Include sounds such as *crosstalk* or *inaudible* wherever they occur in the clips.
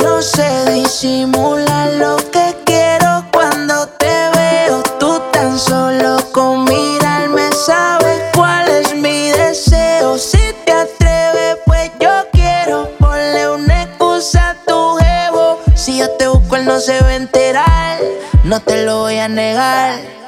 No se disimula lo que quiero cuando te veo. Tú tan solo con mirarme sabes cuál es mi deseo. Si te atreves, pues yo quiero ponle una excusa a tu jevo. Si yo te busco, él no se va a enterar. No te lo voy a negar.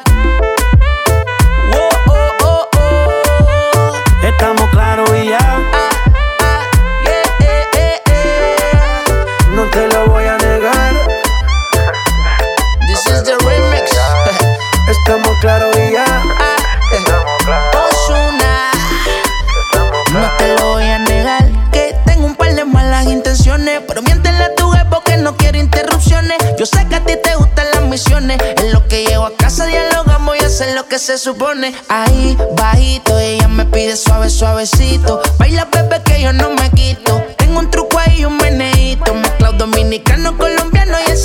Se supone. Ahí, bajito, ella me pide suave, suavecito. Baila, bebé, que yo no me quito.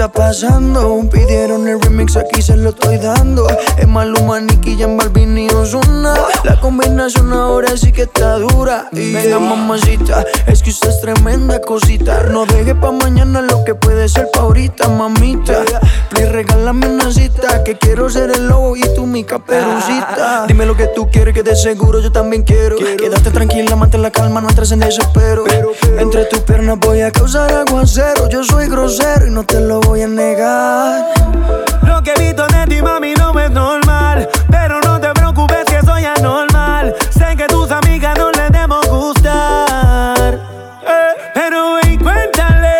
Está pasando? Pidieron el remix, aquí se lo estoy dando. Es Maluma, Nicky, Jan Balvin y Ozuna. La combinación ahora sí que está dura. Y Venga, mamacita, es que usted es tremenda cosita. No deje pa' mañana lo que puede ser pa' ahorita, mamita. Please, regálame una cita, que quiero ser el lobo y tú mi caperucita. Dime lo que tú quieres, que de seguro yo también quiero. Quédate tranquila, mantén la calma, no entres en desespero. Entre tus piernas voy a causar aguacero. Yo soy grosero y no te lo voy a negar. Lo que he visto de ti, mami, no es normal. Pero no te preocupes que soy anormal. Sé que tus amigas no les debemos gustar. Eh, pero ven, cuéntale,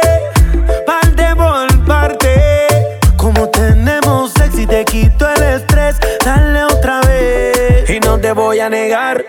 parte por parte. Como tenemos sexy, te quito el estrés. Dale otra vez. Y no te voy a negar.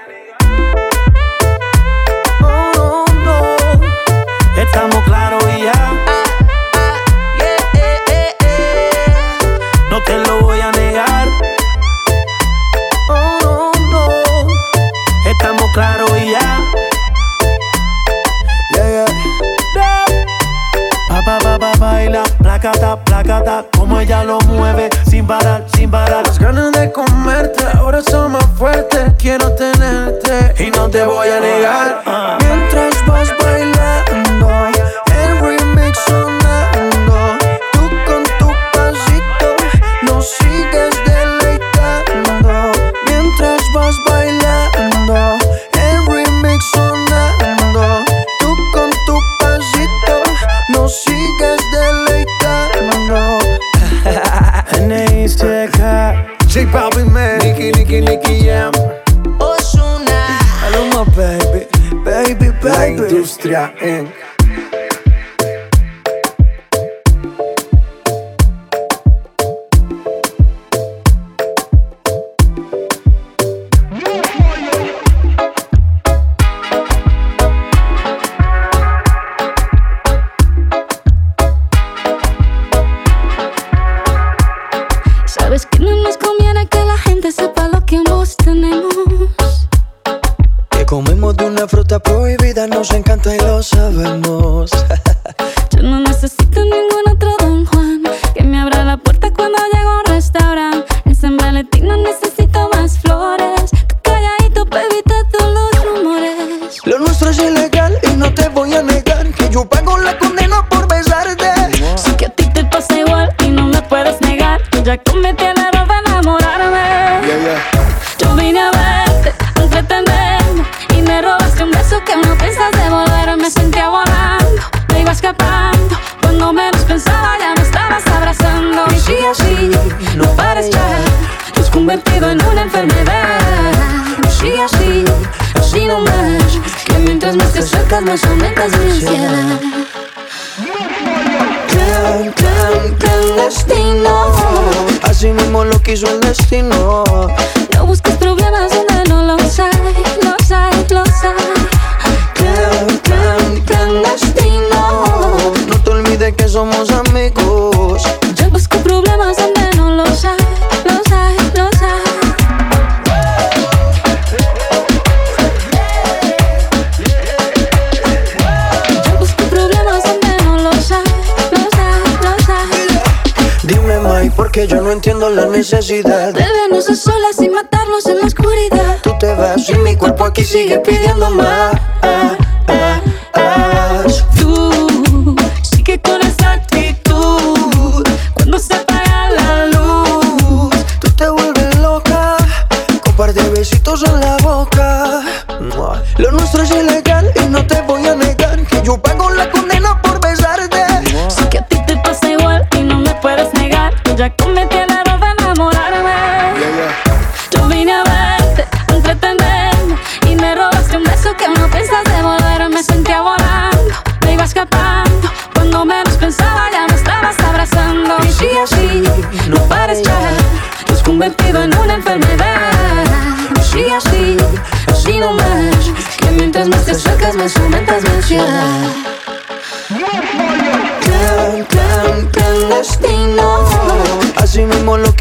Placata, placata, como ella lo mueve, sin parar, sin parar. Las ganas de comerte ahora son más fuertes. Quiero tenerte y no te voy a negar. Mientras vas bailando, industria en. Sigue pidiendo más.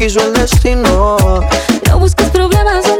Quiso el. No busques problemas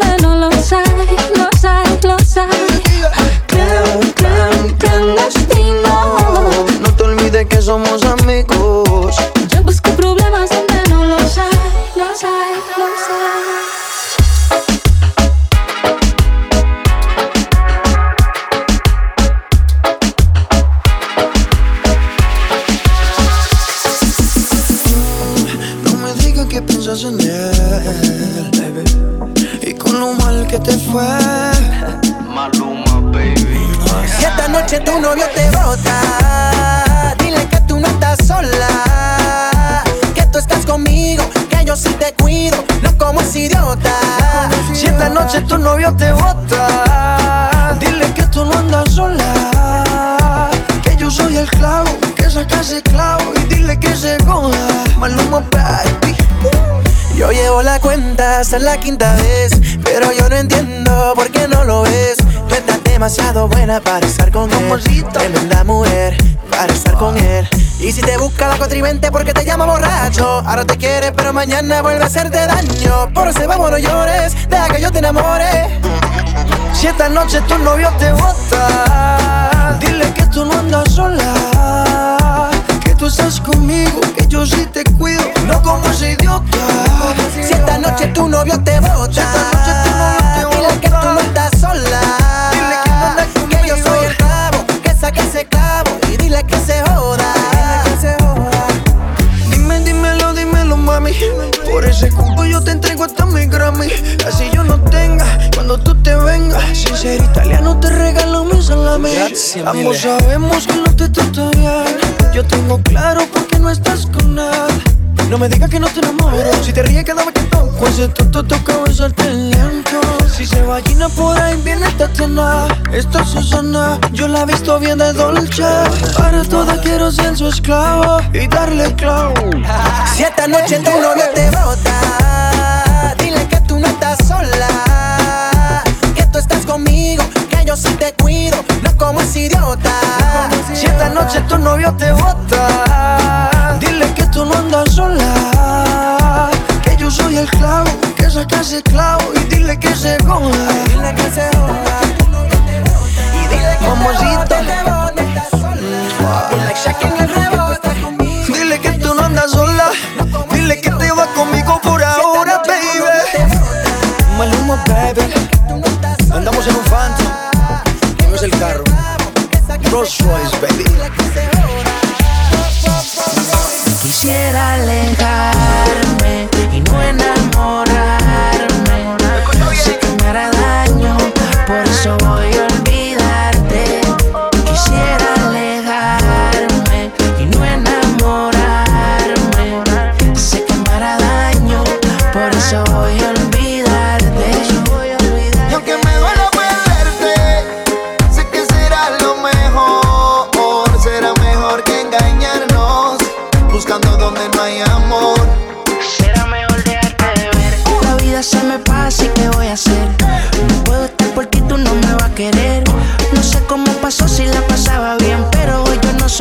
hasta la quinta vez, pero yo no entiendo por qué no lo ves. Tú estás demasiado buena para estar con él. Tremenda mujer para estar con él. Y si te busca la contrivente porque te llama borracho, ahora te quiere, pero mañana vuelve a hacerte daño. Por eso vamos, no llores, deja que yo te enamore. Si esta noche tu novio te bota, dile que tú no andas sola. Que tú estás conmigo, que yo sí te cuido, no como ese idiota. Esta noche tu novio te bota, dile que tú no estás sola. Dile que no andas Que yo soy el clavo, que saque ese clavo y dile que se joda. Dime, dímelo, dímelo, mami. Por ese cupo yo te entrego hasta mi Grammy. Así yo no tenga cuando tú te vengas. Sin ser italiano te regalo mi salami. Ambos sabemos que toco. Ese tonto toca besarte lento. Si se vagina por ahí viene Tatiana. Esta Susana, yo la he visto bien de dolce. Para toda quiero ser su esclavo y darle clavo. *laughs* Si esta noche tu novio te bota, dile que tú no estás sola. Que tú estás conmigo, que yo sí te cuido, no como ese idiota. Si esta noche tu novio te bota, y dile que se joda.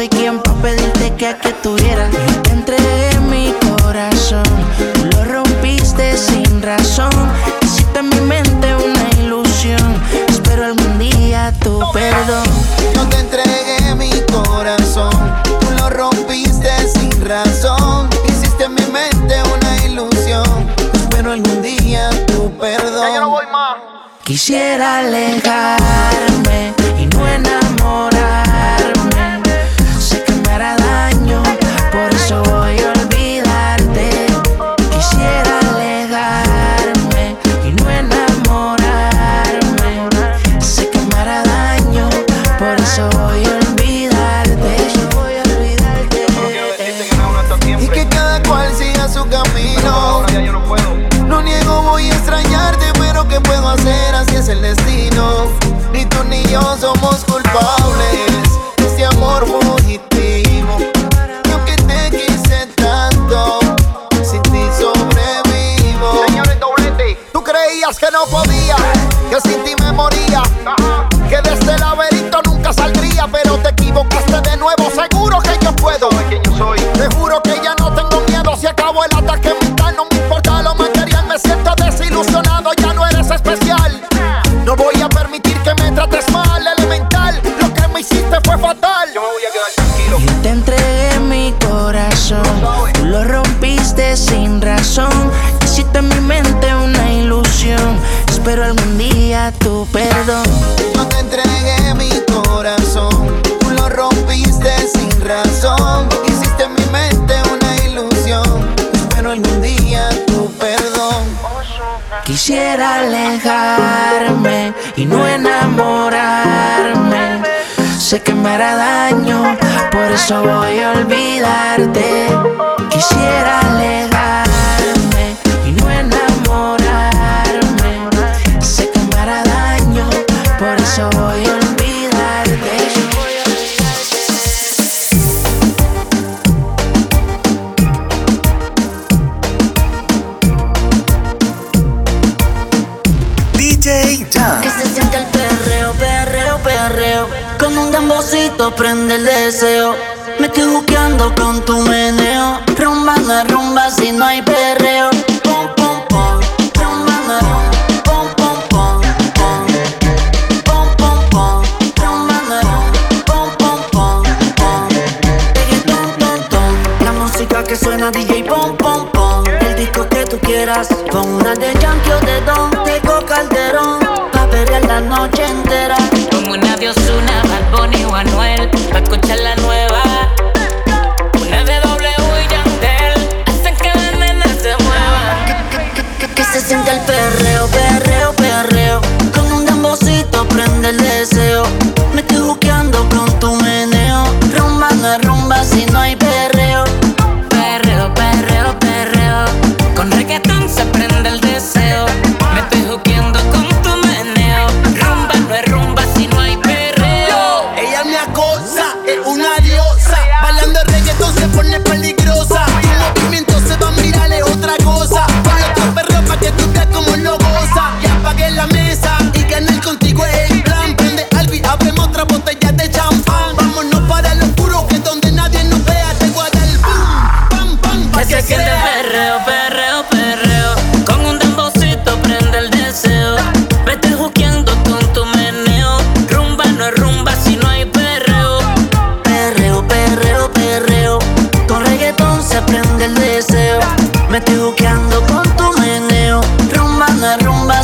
soy quien para pedirte que aquí tú sé que me hará daño, por eso voy a olvidarte. Quisiera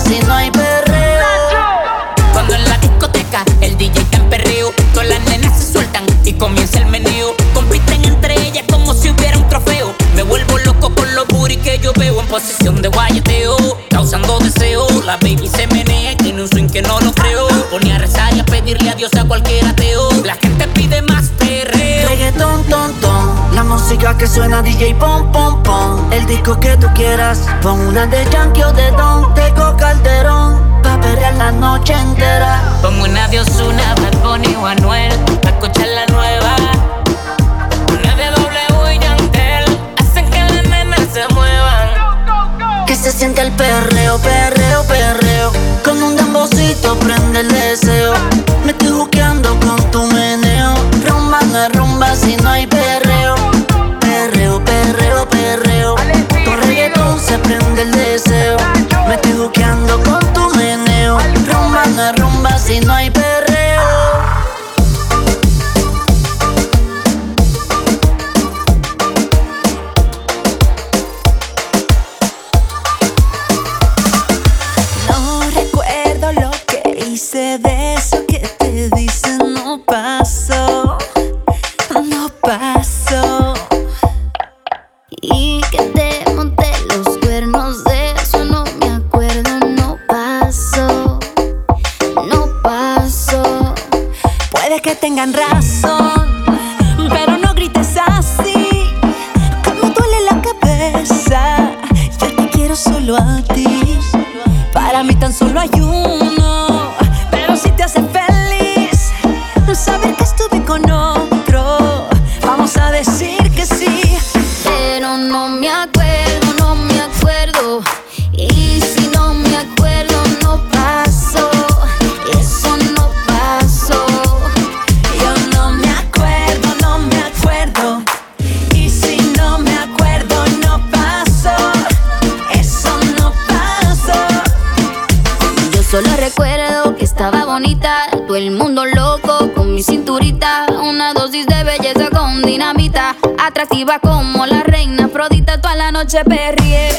si no hay perreo. Cuando en la discoteca el DJ está en perreo, todas las nenas se sueltan y comienza el meneo. Compiten entre ellas como si hubiera un trofeo. Me vuelvo loco con los booty que yo veo en posición de guayeteo, causando deseo. La baby se menea, tiene un swing que no lo creo. Ponía a rezar y a pedirle a Dios a cualquier ateo. música que suena DJ pom pom pom. El disco que tú quieras. Pon una de Yankee o de Don. Tengo Calderón. Pa' perrear la noche entera. Pongo una de Osuna, Bad Bunny o Anuel. Pa' escuchar la nueva. Una de W y Yandel. Hacen que las nenas se muevan. Que se siente el perreo, perreo, perreo. Con un dembocito prende el deseo. Me estoy juqueando con tu meneo. Rumba no es rumba si no hay perreo. Prende el deseo. Me estoy juqueando con tu meneo. Rumba no rumba si no hay perreo. noche perrié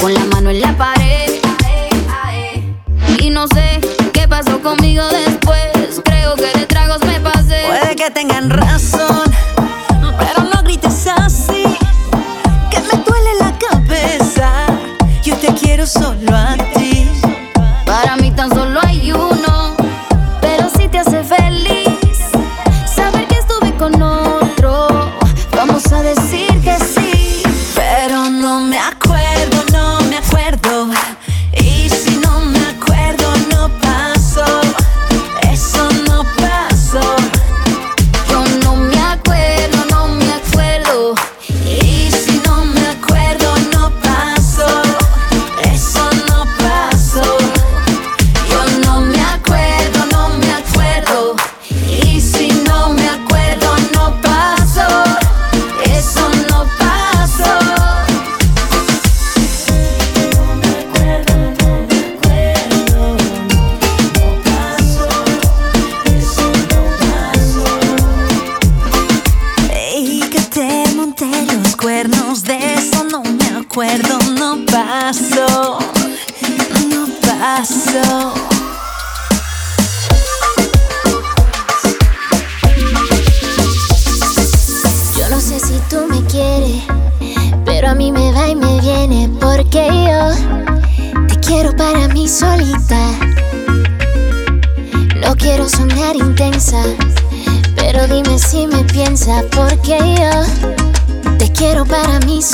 con la mano en la pared. Y no sé qué pasó conmigo después. Creo que de tragos me pasé. Puede que tengan razón,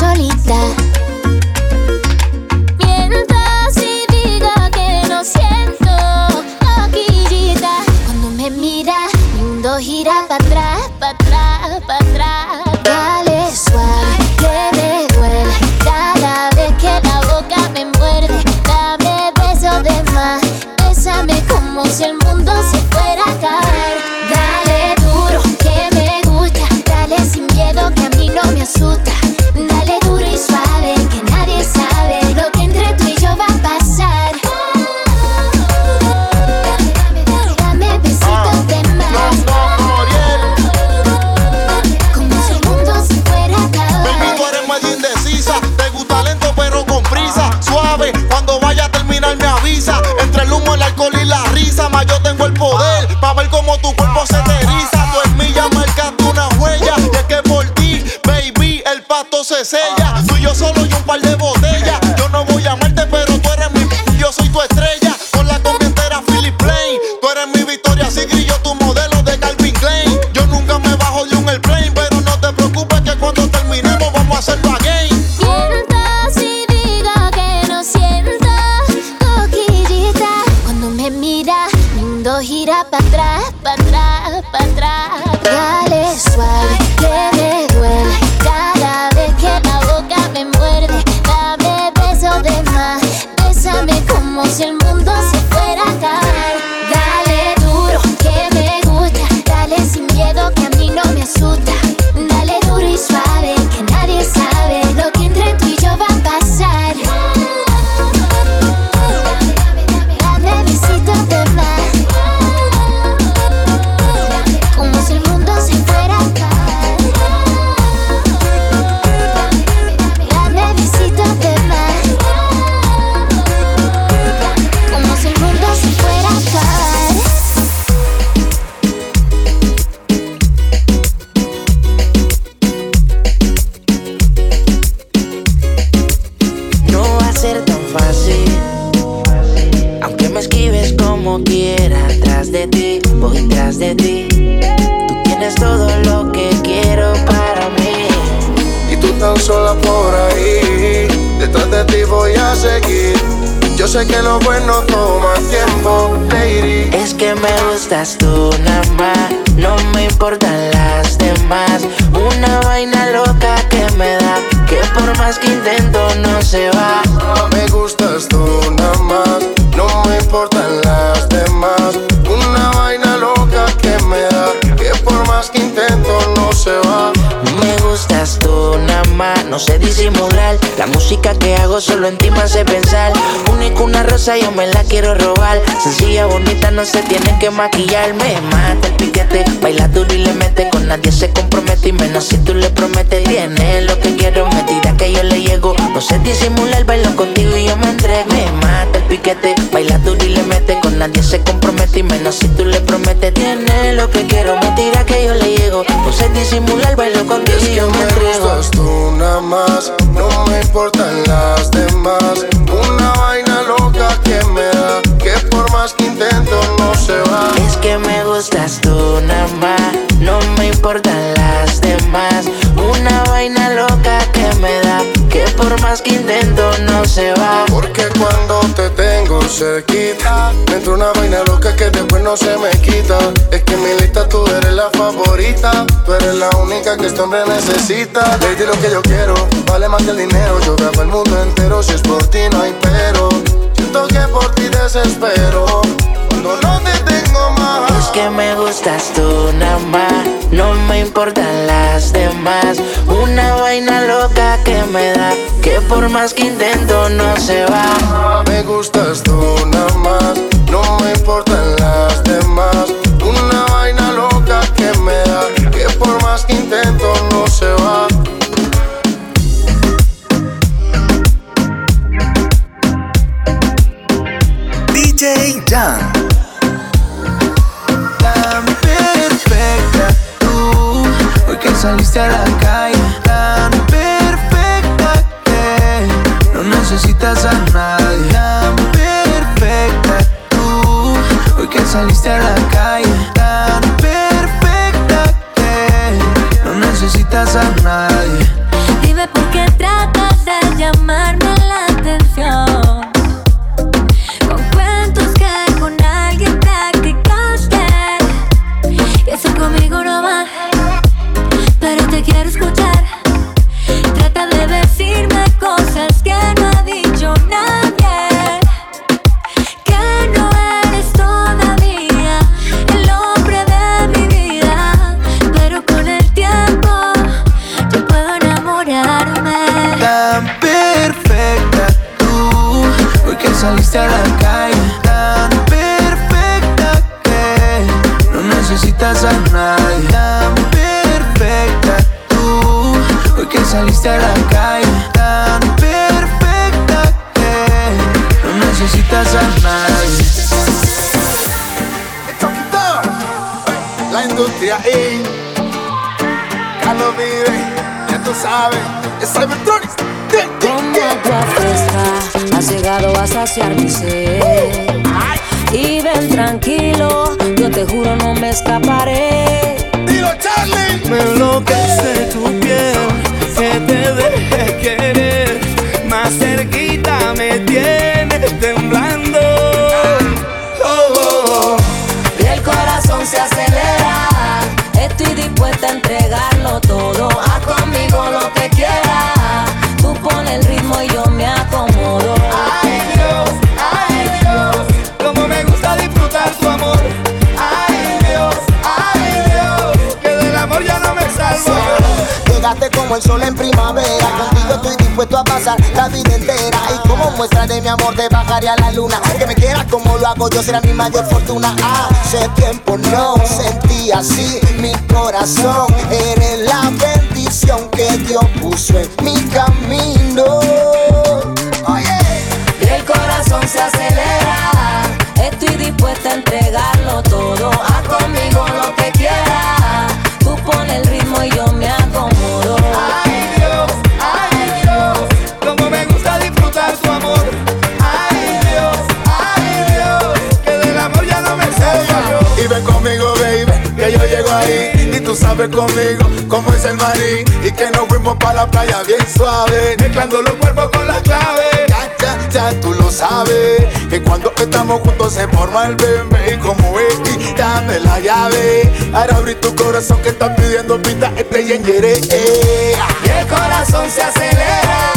美丽哒。Solo en ti me hace pensar. Único una rosa, yo me la quiero robar. Sencilla, bonita, no se tiene que maquillar. Me mata el piquete, baila duro y le mete. Con nadie se compromete y menos si tú le prometes. Tiene lo que quiero, me tira que yo le llego. No sé disimular, bailo contigo y yo me entrego. Me mata piquete, baila duro y le mete. Con nadie se compromete y menos si tú le prometes. Tiene lo que quiero, me tira que yo le llego. No sé disimular, bailo contigo Es que yo me gustas tú nada más, no me importan las demás. Una vaina loca que me da, que por más que intento no se va. Es que me gustas tú nada más, no me importan las por más que intento no se va. Porque cuando te tengo cerquita, me entra una vaina loca que después no se me quita. Es que en mi lista tú eres la favorita, tú eres la única que este hombre necesita. Lady, lo que yo quiero, vale más que el dinero. Yo grabo el mundo entero, si es por ti no hay pero. Siento que por ti desespero, cuando no te tengo más. Es que me gustas tú nada más, no me importan las demás. Una vaina loca que me da, que por más que intento no se va. Me gustas tú nada más, no me importan me tienes temblando. Oh, oh, oh. Y el corazón se acelera. Estoy dispuesta a entregarlo todo. Haz conmigo lo que quieras. Tú pones el ritmo y yo me acomodo. Ay Dios, ay Dios, Como me gusta disfrutar tu amor. ay Dios, ay Dios. Que del amor ya no me salvo. Llegaste como el sol en primavera. Contigo estoy dispuesto a pasar la vida entera. Muestra de mi amor, te bajaré a la luna. Que me quieras como lo hago yo, será mi mayor fortuna. Hace tiempo no sentí así mi corazón. Eres la bendición que Dios puso en mi camino. Oye. Y el corazón se acelera. suave conmigo, como es el marín. Y que nos fuimos para la playa bien suave, mezclando los cuerpos con la clave. Ya, ya, ya, tú lo sabes. Que cuando estamos juntos se forma el bebé. Y como es, y dame la llave. Ahora abrí tu corazón que está pidiendo pita, este yengueré. Eh. Y el corazón se acelera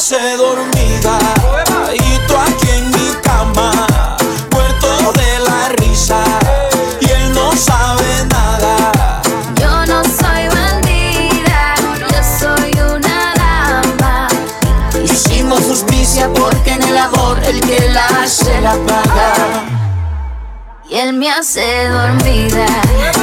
quedarse dormida. Y tú aquí en mi cama, muerto de la risa. Y él no sabe nada. Yo no soy bandida, yo soy una dama. Hicimos justicia porque en el amor el que la hace la paga. Y él me hace dormida.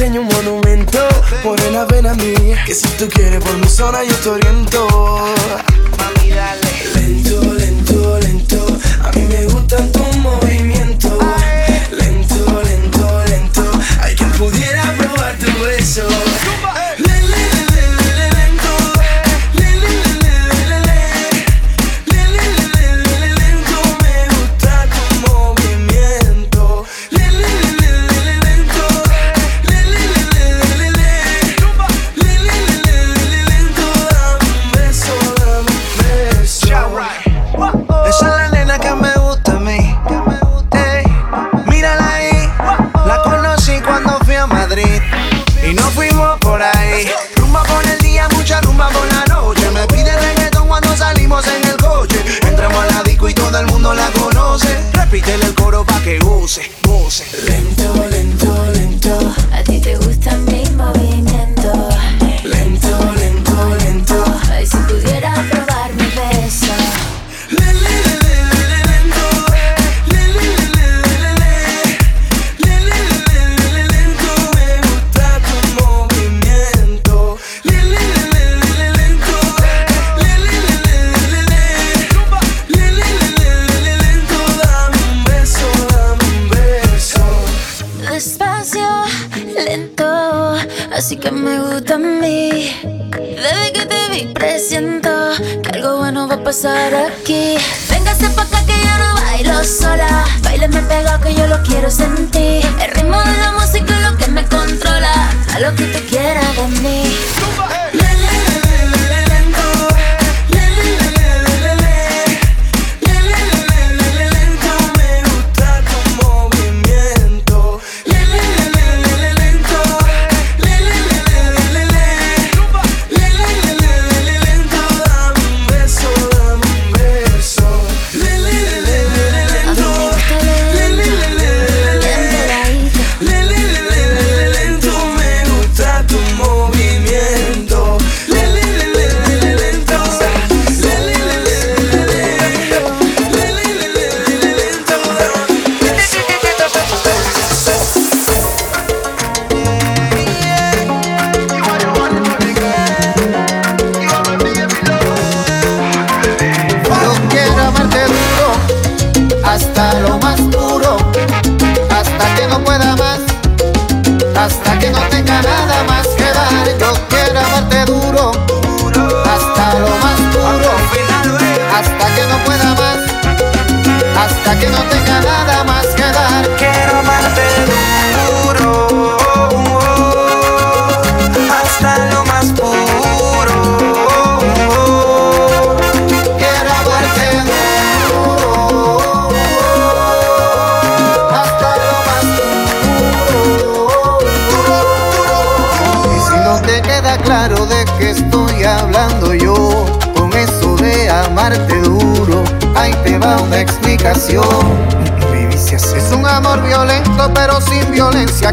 diseño un monumento, por la pena a mí. Que si tú quieres por mi zona yo estoy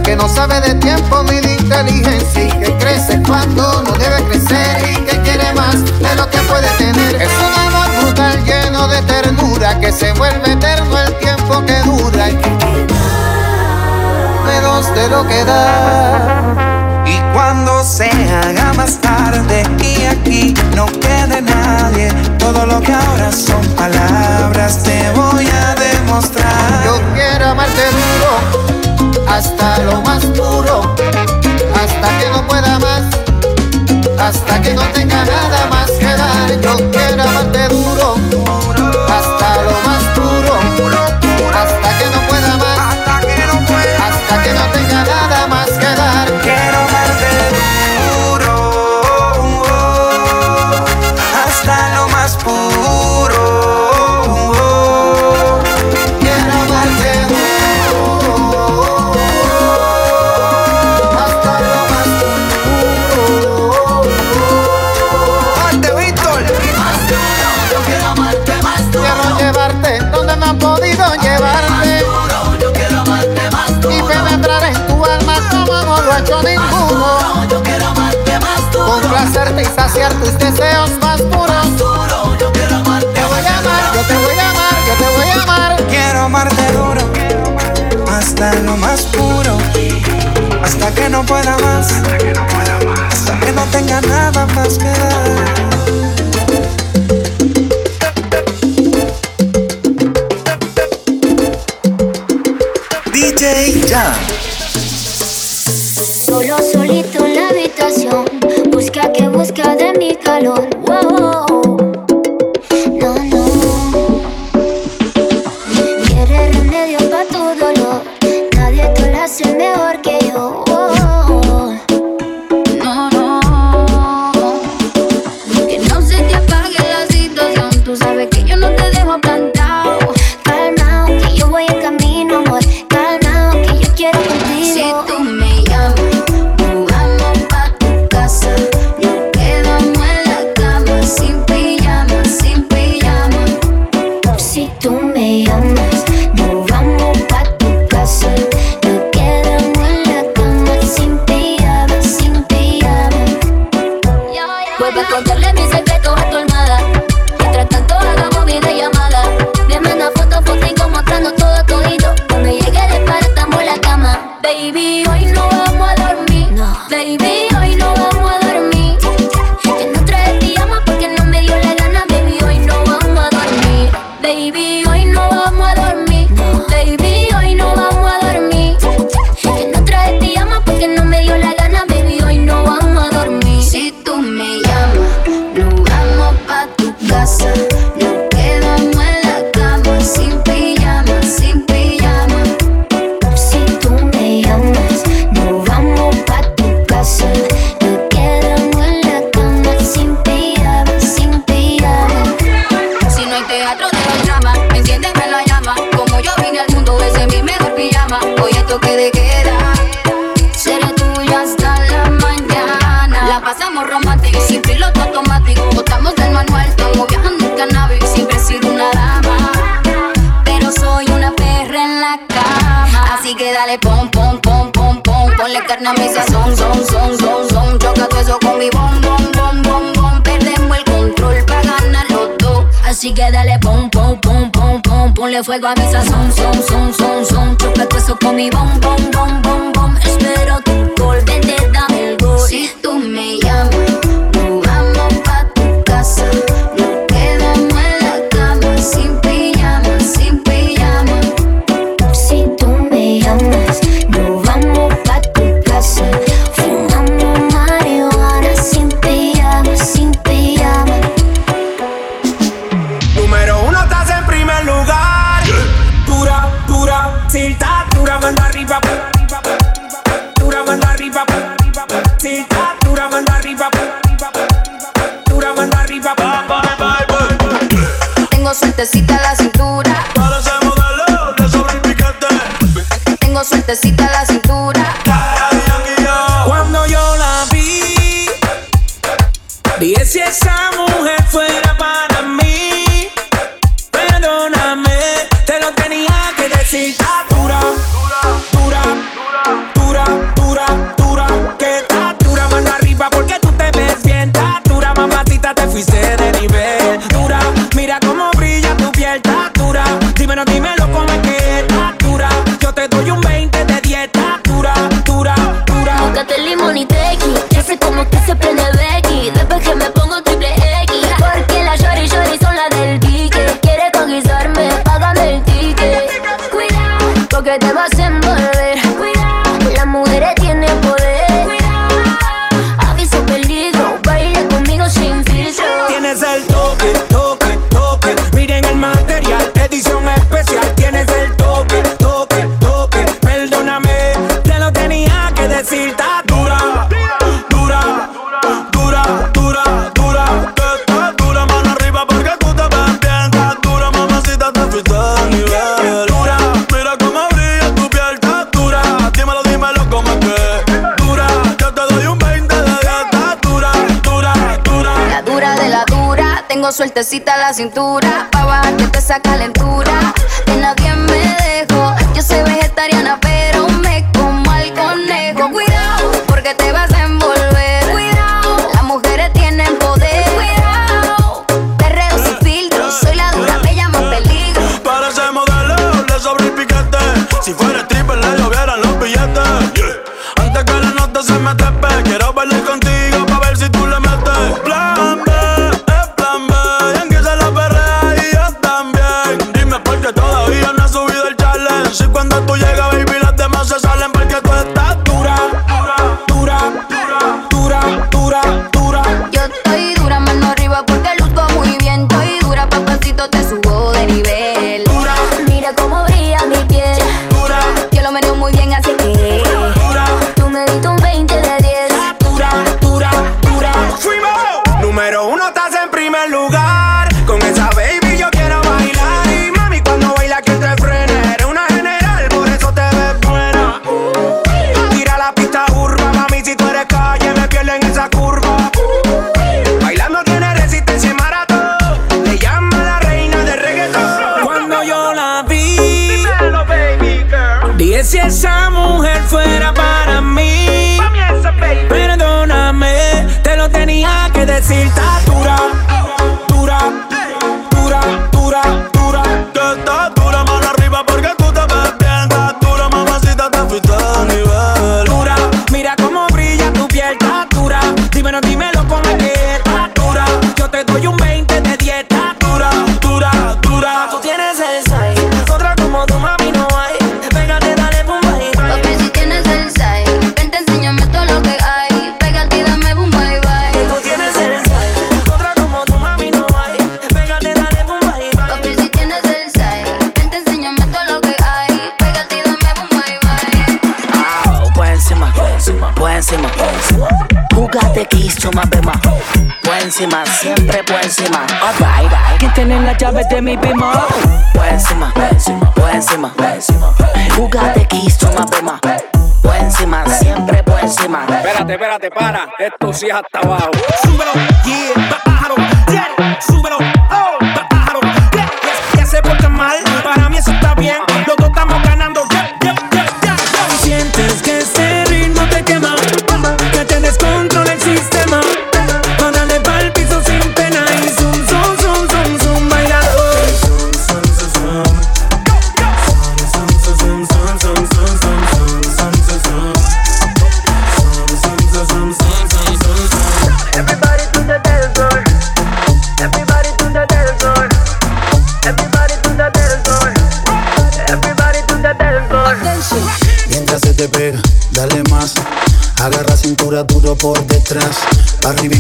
Que no sabe de tiempo ni de inteligencia y que crece cuando no debe crecer y que quiere más de lo que puede tener. Es un amor brutal lleno de ternura que se vuelve eterno el tiempo que dura y que menos de lo que da. Y cuando se haga más tarde y aquí no quede nadie, todo lo que ahora son palabras te voy a demostrar. Yo quiero amarte duro hasta lo más puro, hasta que no pueda más, hasta que no tenga nada más que dar. Yo quiero amarte duro tus deseos más puros. Yo quiero amarte. Te voy a amar, yo te voy a amar, yo te voy a amar. Quiero amarte duro, hasta lo más puro, hasta que no pueda más, hasta que no pueda más, hasta que no tenga nada más que dar. DJ Jam. valor. fuego a mi sazón, son, son. apretecita la cintura. presença é llaves de mi bima. Pues encima, pues encima, Jugate aquí, suma pema. Pues encima, siempre pues encima. Espérate, espérate, para. Esto sí es hasta abajo.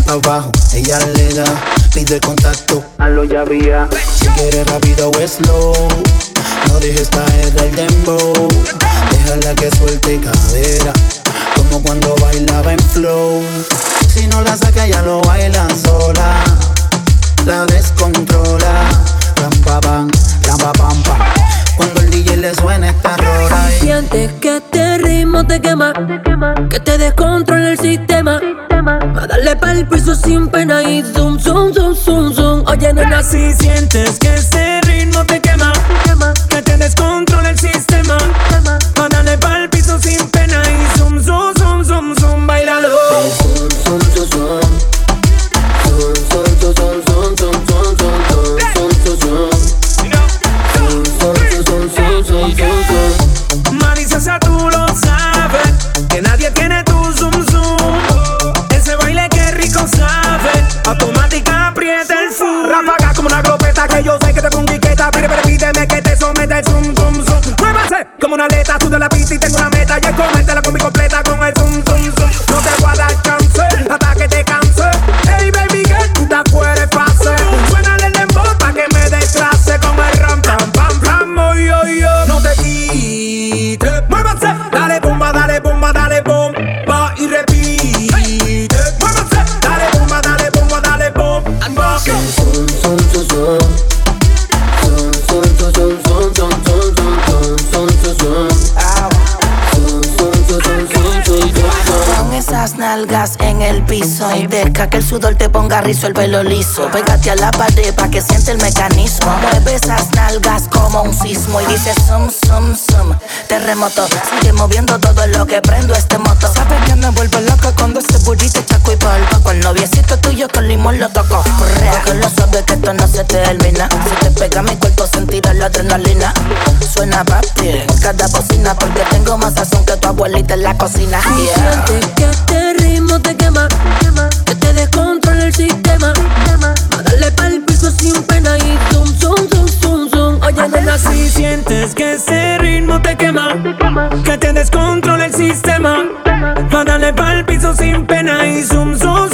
abajo, ella le da, pide contacto, a lo ya vía. Si quieres rápido o slow si sientes que ponga rizo el pelo liso. Pégate a la pared pa' que siente el mecanismo. Mueve esas nalgas como un sismo y dice sum, sum, sum. Terremoto, sigue moviendo todo lo que prendo este moto. Sabes que me vuelvo loco cuando ese burrito chaco y polvo. Con noviecito tuyo con limón lo toco. que lo sabes que esto no se termina. Si te pega mi cuerpo sentirás la adrenalina. Suena papi cada bocina porque tengo más sazón que tu abuelita en la cocina. Yeah. que este ritmo te quema. sientes que ese ritmo te quema, que te descontrola el sistema, va dale pa'l piso sin pena y zoom zoom.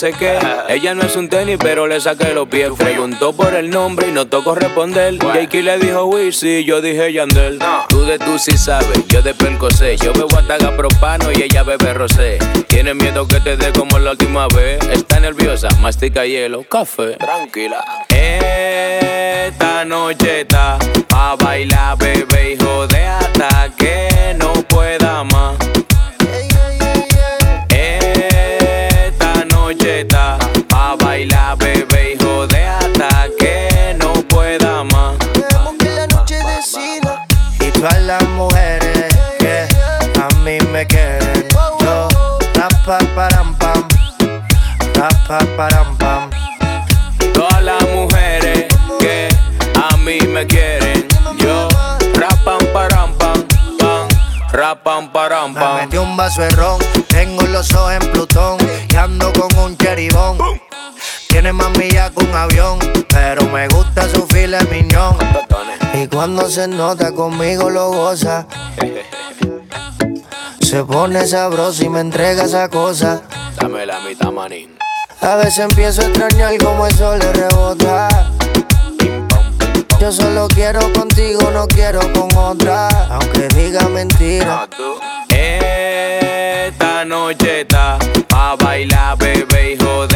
Sé qué. Ella no es un tenis, pero le saqué los pies. Preguntó por el nombre y no tocó responder. Jakey le dijo Wizzy, yo dije Yandel. Tú de tú sí sabes, yo de sé. Yo bebo ataga propano y ella bebe rosé. Tiene miedo que te dé como la última vez. Está nerviosa, mastica hielo, café. Tranquila. Esta noche está a bailar, bebé, hijo de hasta Param, Me metí un vaso de ron, tengo los ojos en Plutón y ando con un cheribón. Tiene más millas que un avión, pero me gusta su fila miñón. Y cuando se nota conmigo lo goza. Se pone sabroso y me entrega esa cosa. Dame la mitad, manín. A veces empiezo a extrañar cómo eso le rebota. Yo solo quiero contigo, no quiero con otra. Aunque diga mentira. Esta noche está a bailar, bebé, hijo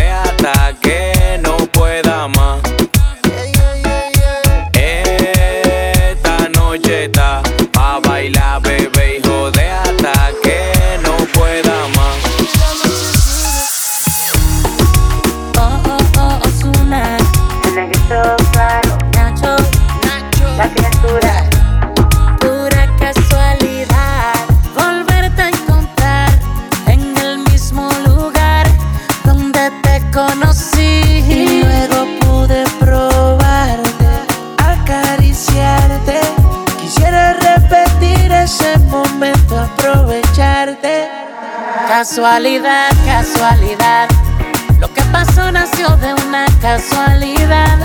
Casualidad, casualidad. Lo que pasó nació de una casualidad.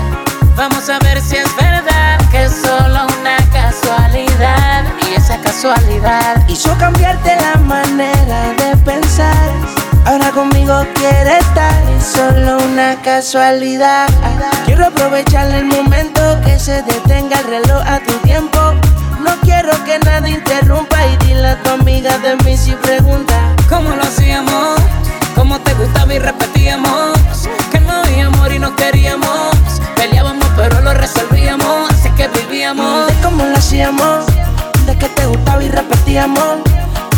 Vamos a ver si es verdad que es solo una casualidad. Y esa casualidad Hizo cambiarte la manera de pensar. Ahora conmigo quiere estar, es solo una casualidad. Quiero aprovechar el momento que se detenga el reloj a tu tiempo. No quiero que nada interrumpa y dile a tu amiga de mí si pregunta. ¿Cómo lo hacíamos? ¿Cómo te gustaba y repetíamos? Que no había amor y no queríamos. Peleábamos pero lo resolvíamos, así que vivíamos. De cómo lo hacíamos, de que te gustaba y repetíamos.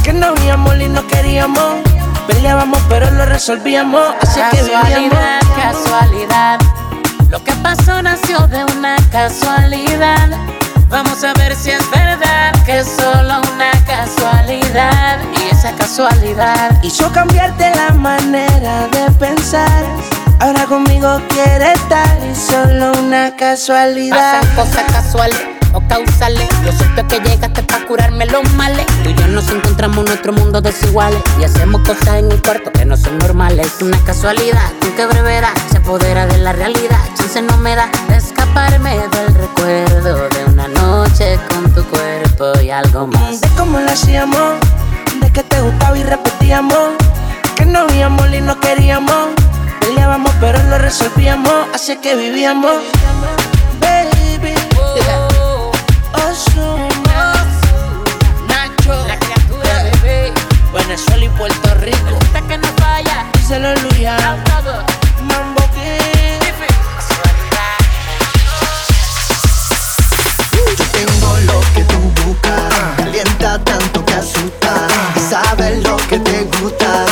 Que no habíamos y no queríamos. Peleábamos pero lo resolvíamos, así que vivíamos. Casualidad, casualidad. Lo que pasó nació de una casualidad. Vamos a ver si es verdad que es solo una casualidad. Y esa casualidad Hizo cambiarte la manera de pensar. Ahora conmigo quiere estar, es solo una casualidad. Pasan cosas casuales o causales. Yo supe que llegaste para curarme los males. Tú y yo nos encontramos en nuestro mundo desiguales. Y hacemos cosas en el cuarto que no son normales. Es una casualidad, con que brevedad se apodera de la realidad. Chance no me da de escaparme del recuerdo noche con tu cuerpo y algo más. De cómo lo hacíamos, de que te gustaba y repetíamos. Que no habíamos y no queríamos. Peleábamos pero lo resolvíamos, así que vivíamos. Baby, Ozuna, Nacho, La criatura, bebé. Venezuela y Puerto Rico. Hasta que no falla. Díselo Luya. Mambo asusta. Sabes lo que te gusta,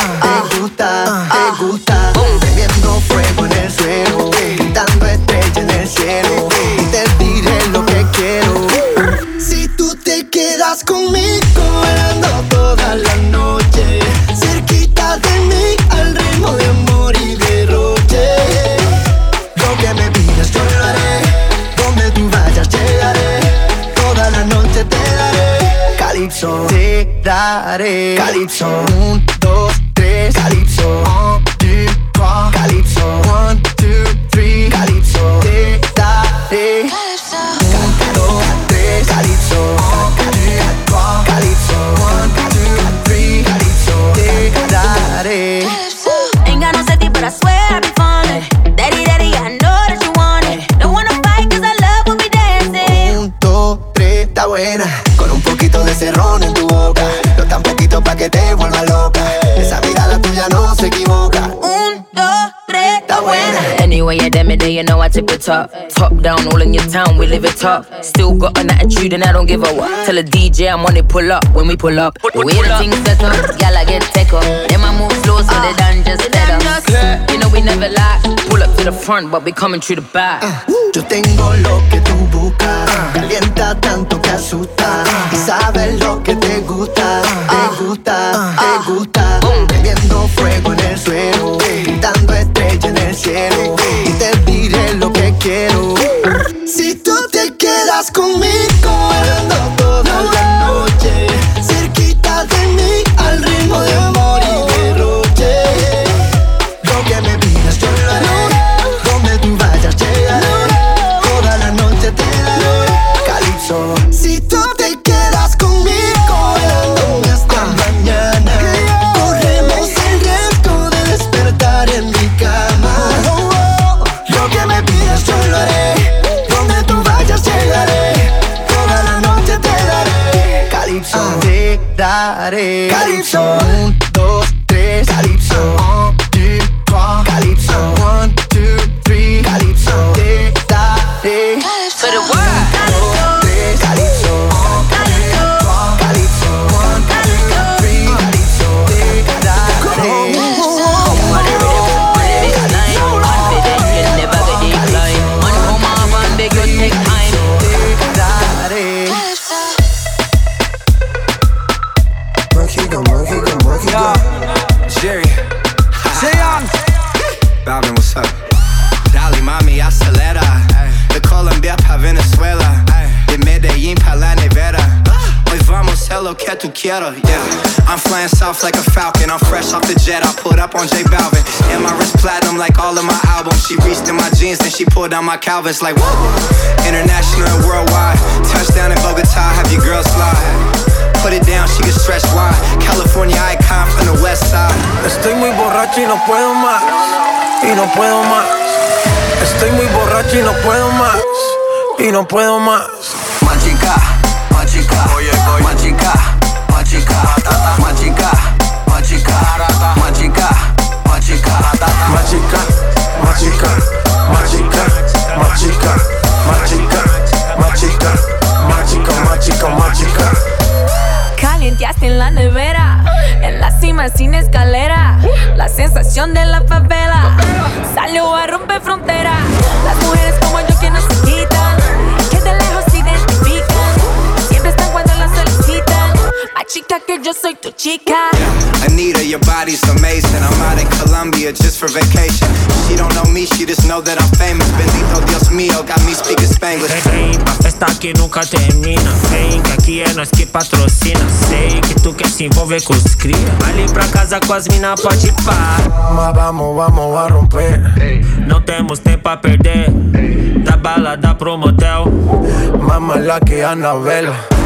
te daré. Top. Top down, all in your town, we live it top. Still got an attitude and I don't give a what. Tell a DJ I'm on it, pull up when we pull up. The way the things set up, y'all I get tech up. Then I move slow so they done just set up. You know we never lie. Pull up to the front, but we coming through the back. Yo tengo lo que tú buscas, calienta tanto que asusta y sabes lo que te gusta, te ah. gusta, te ah. gusta, prendiendo fuego en el suelo, pintando estrella en el cielo For the world. Flying like a falcon. I'm fresh off the jet. I put up on J Balvin. And my wrist platinum like all of my albums. She reached in my jeans, then she pulled down my Calvins like woo. International and worldwide. Touchdown in Bogota, have your girl slide. Put it down, she can stretch wide. California icon from the west side. Estoy muy borracho y no puedo más. Y no puedo más. Estoy muy borracho y no puedo más. Y no puedo más. Machica, machica, machica, machica, machica, machica, machica, machica, Machica, machica, machica, machica, machica, machica, machica, machica, machica. Calienteaste en la nevera, en la cima sin escalera. La sensación de la favela salió a romper frontera. Las mujeres como yo que no se quitan, Más chica que yo soy tu chica. Anita, your body's amazing. I'm out in Colombia just for vacation. She don't know me, she just know that I'm famous. Bendito Dios mío, got me speaking Spanglish. Ven, pa' festa que nunca termina. Vem, que aqui é nós que patrocina. Sei que tu quer se envolver com os cria. Ali pra casa com as mina pode ir pá. Mas vamos, vamos a romper. Não temos tempo a perder. Da balada pro motel. Más la que Anabela.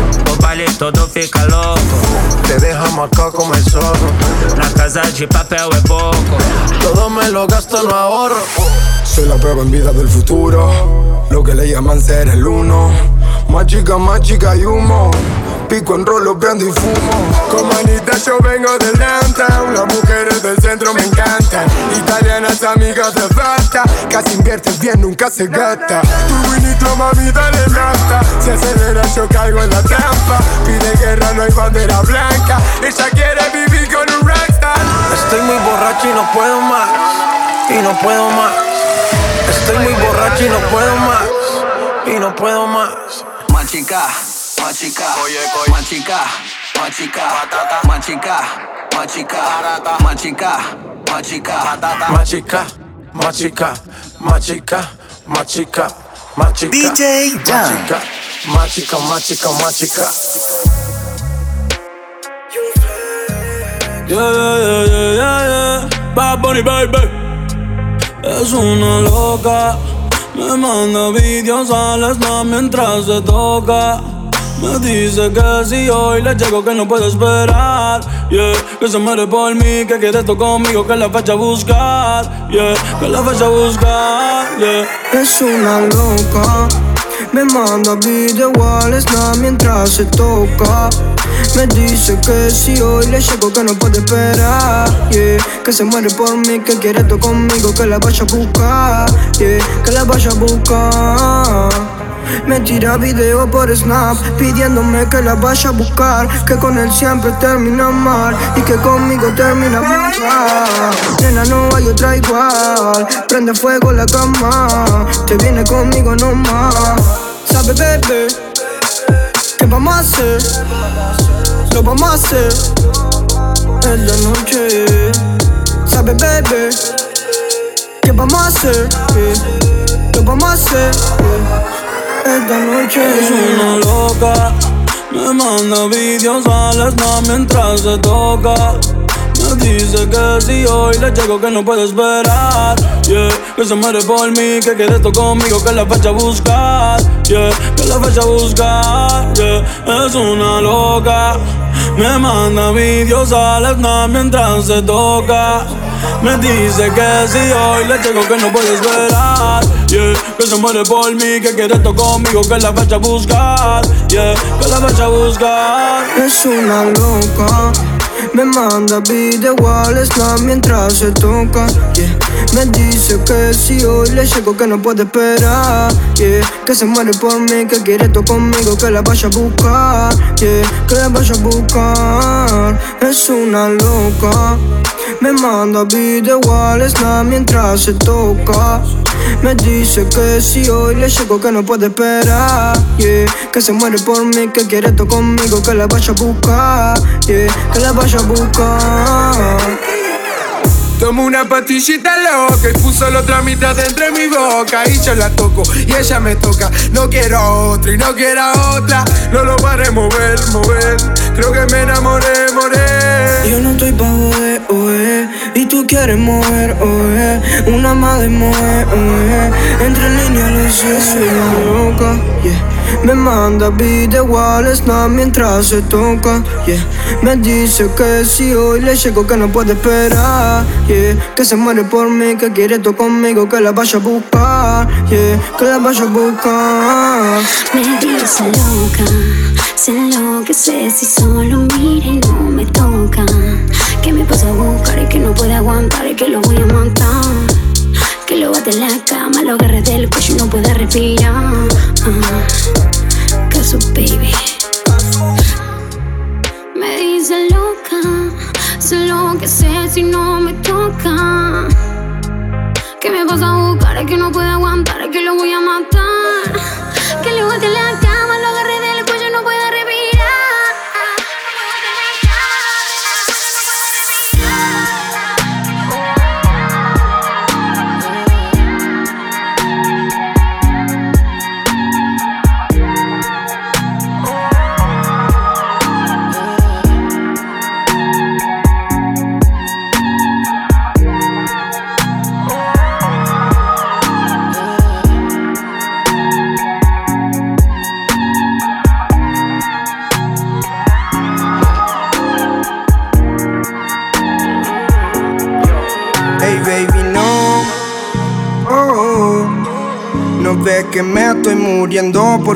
Baile todo fica louco. Te dejamos acá como el zorro. Na casa de papel é pouco. Todo me lo gasto, no ahorro. Soy la prueba en vida del futuro. Lo que le llaman ser el uno. Más chica, más chica y humo. Pico en rolo, prendo y fumo. Como Anita, yo vengo del downtown. Las mujeres del centro me encantan. Italianas, amigas de falta. Casi inviertes bien, nunca se gasta. Tu winito, mami, dale nafta. Se acelera, yo caigo en la trampa. Pide guerra, no hay bandera blanca. Ella quiere vivir con un rockstar. Estoy muy borracho y no puedo más. Y no puedo más. Estoy muy borracho y no puedo más. Y no puedo más. Machica, machica, machica, machica, machica, machica, machica, machica, Machica, machica, machica, machica, machica. DJ. Machica, machica, machica, machica. Yeah, yeah, yeah, yeah, yeah. Bad Bunny, baby. Es una loca. Me manda videos al snap mientras se toca. Me dice que si hoy le llego que no puedo esperar. Yeah, que se muere por mí, que quiere esto conmigo, que la fecha a buscar. Yeah, que la fecha a buscar. Yeah. Es una loca. Me manda video al mientras se toca. Me dice que si hoy le llego que no puede esperar, yeah. Que se muere por mí, que quiere esto conmigo, que la vaya a buscar, yeah. Que la vaya a buscar. Me tira video por Snap pidiéndome que la vaya a buscar. Que con él siempre termina mal y que conmigo termina mal. Nena, no hay otra igual. Prende fuego la cama. Te viene conmigo nomás. Sabe, bebé, ¿qué vamos a hacer? Lo vamos a hacer en la noche. Sabe, bebé, ¿qué vamos a hacer? Lo vamos a hacer esta noche es una loca. Me manda vídeos al snap mientras se toca. Me dice que si hoy le llego que no puede esperar. Yeah, que se muere por mí, que quede esto conmigo, que la vaya a buscar. Yeah, que la vaya a buscar. Yeah, es una loca. Me manda vídeos al snap mientras se toca. Me dice que si hoy le llego que no puede esperar. Yeah, que se muere por mí, que quiere esto conmigo, que la vaya a buscar. Yeah, que la vaya a buscar. Es una loca. Me manda video al snap mientras se toca. Me dice que si hoy le llego que no puede esperar. Yeah. Que se muere por mí, que quiere esto conmigo, que la vaya a buscar. Yeah. Que la vaya a buscar. Es una loca. Me manda video al snap mientras se toca. Me dice que si hoy le llego que no puede esperar. Yeah. Que se muere por mí, que quiere esto conmigo, que la vaya a buscar. Que la a buscar. Tomo una pastillita loca y puso la otra mitad entre mi boca y yo la toco y ella me toca. No quiero a otra y no quiero a otra. No lo paré mover, mover. Creo que me enamoré, moré. Yo no estoy pa' joder, oe. Y tú quieres mover, oe. Una madre mover, oe. Entre líneas lo sé, soy loca, yeah. Me manda video al snap mientras se toca, yeah. Me dice que si hoy le llego que no puede esperar, yeah. Que se muere por mí, que quiere esto conmigo, que la vaya a buscar, yeah. Que la vaya a buscar. Me dice loca, que sé si solo mira y no me toca. Que me pasa a buscar y que no puede aguantar y que lo voy a matar. Que lo bate en la cama, lo agarre del cuello y no puede respirar.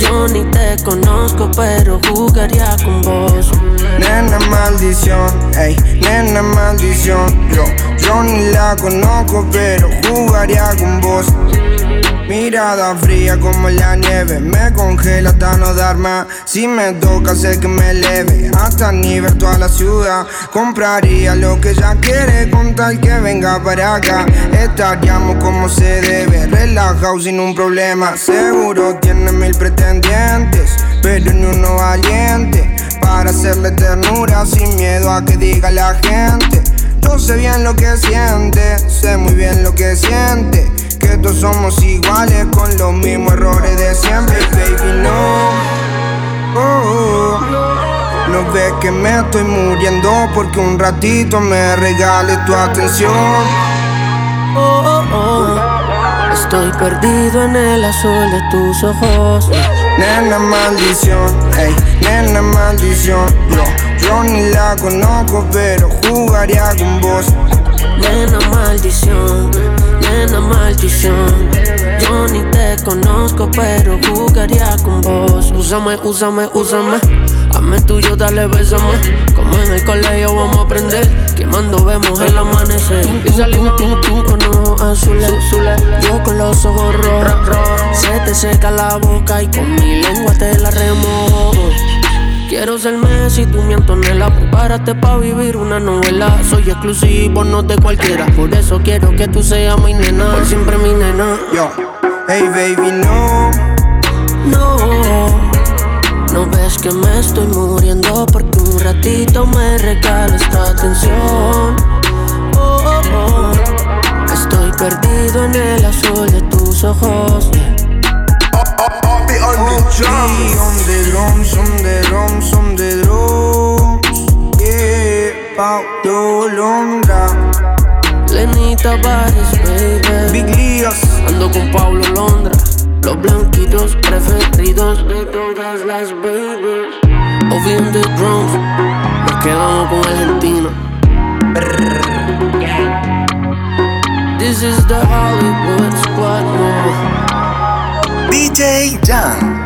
Yo ni te conozco, pero jugaría con vos. Nena maldición, ey, nena maldición. Yo, yo ni la conozco, pero jugaría con vos. Mirada fría como la nieve, me congela hasta no dar más. Si me toca, sé que me eleve hasta nivel toda la ciudad. Compraría lo que ella quiere con tal que venga para acá. Estaríamos como se debe, relajado sin un problema. Seguro tiene mil pretendientes, pero ni uno valiente. Para hacerle ternura sin miedo a que diga la gente. Yo sé bien lo que siente, sé muy bien lo que siente. Que todos somos iguales con los mismos errores de siempre, baby, no. Oh, No ves que me estoy muriendo porque un ratito me regales tu atención. Oh, oh, oh. Estoy perdido en el azul de tus ojos. Nena maldición, ey, nena maldición. Yo, yo ni la conozco, pero jugaría con vos. Nena maldición, nena maldición. Yo ni te conozco, pero jugaría con vos. Úsame, úsame, úsame. Hazme tuyo, dale, bésame. Como en el colegio vamos a aprender. Quemando vemos el amanecer. Y salimos tú, tú con ojos. Yo con los ojos rojos. Se te seca la boca y con mi lengua te la remojo. Quiero ser Messi, tú mi Antonella. Prepárate pa' vivir una novela. Soy exclusivo, no de cualquiera. Por eso quiero que tú seas mi nena. Por siempre mi nena. Yo, hey baby, no. No. No ves que me estoy muriendo Porque un ratito me regales tu atención. Oh, oh, oh. Estoy perdido en el azul de tus ojos drums, on the drums, on the drums, on the drums. Yeah, Paulo Londra. Lenita Bares, baby. Big Líos. Ando con Pablo Londra. Los blanquitos preferidos de todas las babies. Ovi on the drums. Nos quedamos con Argentina. This is the Hollywood squad, no. DJ Jan.